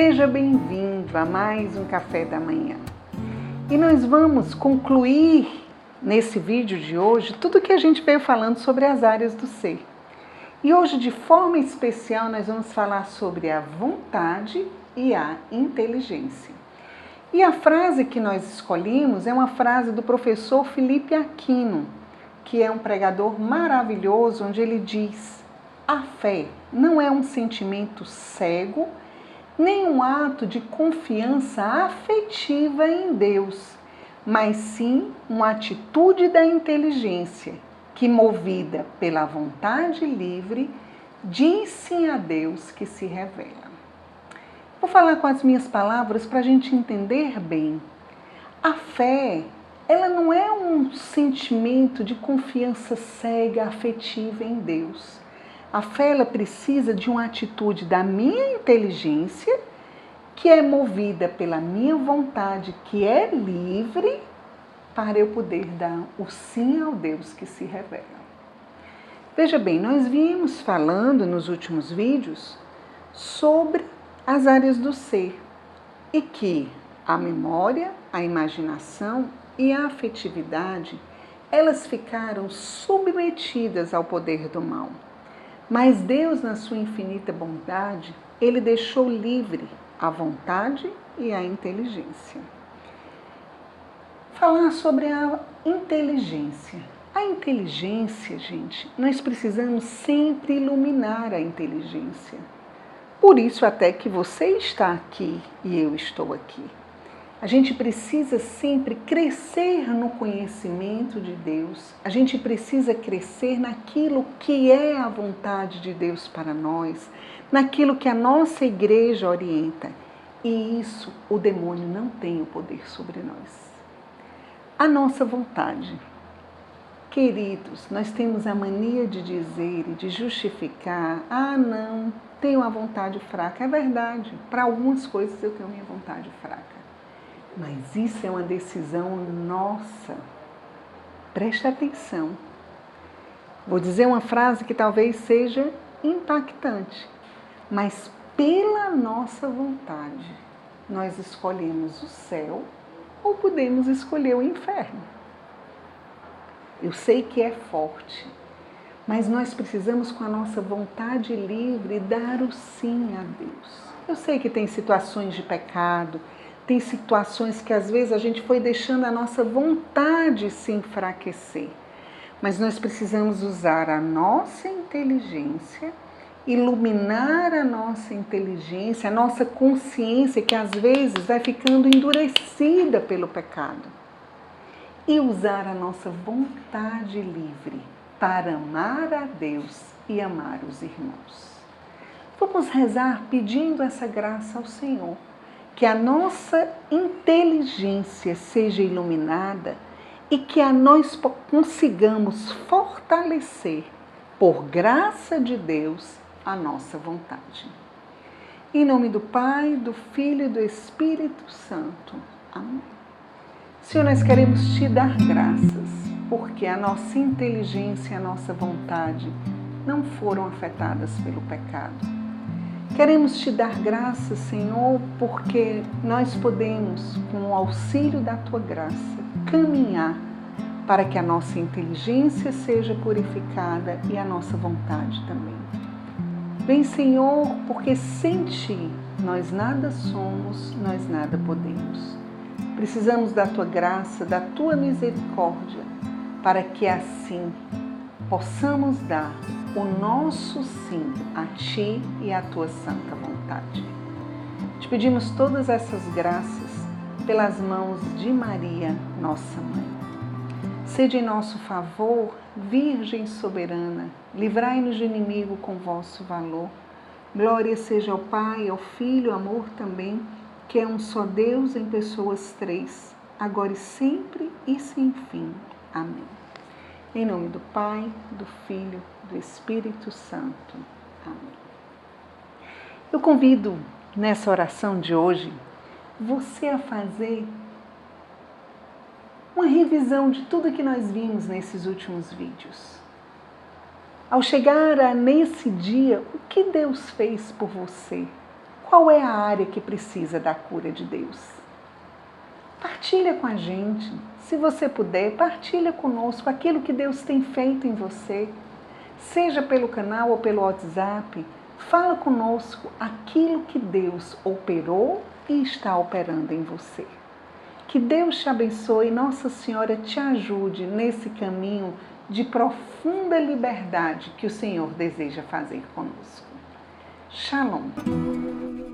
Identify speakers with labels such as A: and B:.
A: Seja bem-vindo a mais um café da manhã. E nós vamos concluir nesse vídeo de hoje tudo que a gente veio falando sobre as áreas do ser. E hoje, de forma especial, nós vamos falar sobre a vontade e a inteligência. E a frase que nós escolhemos é uma frase do professor Felipe Aquino, que é um pregador maravilhoso, onde ele diz: a fé não é um sentimento cego, nem um ato de confiança afetiva em Deus, mas sim uma atitude da inteligência que, movida pela vontade livre, diz sim a Deus que se revela. Vou falar com as minhas palavras para a gente entender bem. A fé, ela não é um sentimento de confiança cega, afetiva em Deus. A fé, ela precisa de uma atitude da minha inteligência, que é movida pela minha vontade, que é livre, para eu poder dar o sim ao Deus que se revela. Veja bem, nós vimos falando nos últimos vídeos sobre as áreas do ser e que a memória, a imaginação e a afetividade elas ficaram submetidas ao poder do mal. Mas Deus, na sua infinita bondade, ele deixou livre a vontade e a inteligência. Falar sobre a inteligência. A inteligência, gente, nós precisamos sempre iluminar a inteligência. Por isso, até que você está aqui e eu estou aqui. A gente precisa sempre crescer no conhecimento de Deus, a gente precisa crescer naquilo que é a vontade de Deus para nós, naquilo que a nossa igreja orienta. E isso o demônio não tem o poder sobre nós. A nossa vontade. Queridos, nós temos a mania de dizer e de justificar: ah, não, tenho uma vontade fraca. É verdade, para algumas coisas eu tenho minha vontade fraca. Mas isso é uma decisão nossa. Preste atenção. Vou dizer uma frase que talvez seja impactante, mas pela nossa vontade, nós escolhemos o céu ou podemos escolher o inferno. Eu sei que é forte, mas nós precisamos, com a nossa vontade livre, dar o sim a Deus. Eu sei que tem situações de pecado, tem situações que às vezes a gente foi deixando a nossa vontade se enfraquecer, mas nós precisamos usar a nossa inteligência, iluminar a nossa inteligência, a nossa consciência, que às vezes vai ficando endurecida pelo pecado, e usar a nossa vontade livre para amar a Deus e amar os irmãos. Vamos rezar pedindo essa graça ao Senhor, que a nossa inteligência seja iluminada e que a nós consigamos fortalecer, por graça de Deus, a nossa vontade. Em nome do Pai, do Filho e do Espírito Santo. Amém. Senhor, nós queremos te dar graças porque a nossa inteligência e a nossa vontade não foram afetadas pelo pecado. Queremos te dar graças, Senhor, porque nós podemos, com o auxílio da tua graça, caminhar para que a nossa inteligência seja purificada e a nossa vontade também. Vem, Senhor, porque sem ti nós nada somos, nós nada podemos. Precisamos da tua graça, da tua misericórdia para que assim possamos dar o nosso sim a Ti e à Tua santa vontade. Te pedimos todas essas graças pelas mãos de Maria, nossa Mãe. Sede em nosso favor, Virgem soberana, livrai-nos do inimigo com vosso valor. Glória seja ao Pai, ao Filho, amor também, que é um só Deus em pessoas três, agora e sempre e sem fim. Amém. Em nome do Pai, do Filho, do Espírito Santo. Amém. Eu convido nessa oração de hoje você a fazer uma revisão de tudo que nós vimos nesses últimos vídeos. Ao chegar a nesse dia, o que Deus fez por você? Qual é a área que precisa da cura de Deus? Partilha com a gente. Se você puder, partilha conosco aquilo que Deus tem feito em você. Seja pelo canal ou pelo WhatsApp, fala conosco aquilo que Deus operou e está operando em você. Que Deus te abençoe e Nossa Senhora te ajude nesse caminho de profunda liberdade que o Senhor deseja fazer conosco. Shalom.